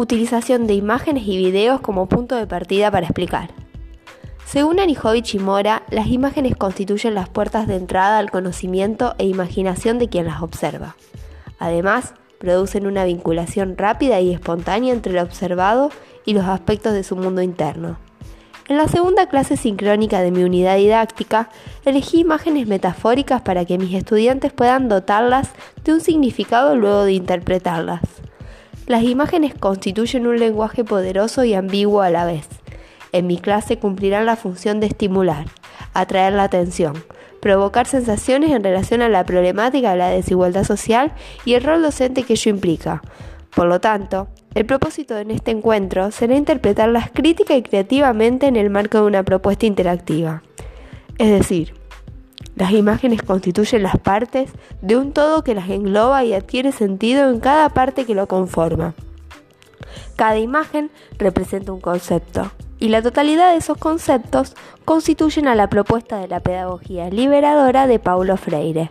Utilización de imágenes y videos como punto de partida para explicar. Según Anijovic y Mora, las imágenes constituyen las puertas de entrada al conocimiento e imaginación de quien las observa. Además, producen una vinculación rápida y espontánea entre el observado y los aspectos de su mundo interno. En la segunda clase sincrónica de mi unidad didáctica, elegí imágenes metafóricas para que mis estudiantes puedan dotarlas de un significado luego de interpretarlas. Las imágenes constituyen un lenguaje poderoso y ambiguo a la vez. En mi clase cumplirán la función de estimular, atraer la atención, provocar sensaciones en relación a la problemática de la desigualdad social y el rol docente que ello implica. Por lo tanto, el propósito en este encuentro será interpretarlas crítica y creativamente en el marco de una propuesta interactiva. Es decir, las imágenes constituyen las partes de un todo que las engloba y adquiere sentido en cada parte que lo conforma. Cada imagen representa un concepto, y la totalidad de esos conceptos constituyen a la propuesta de la pedagogía liberadora de Paulo Freire.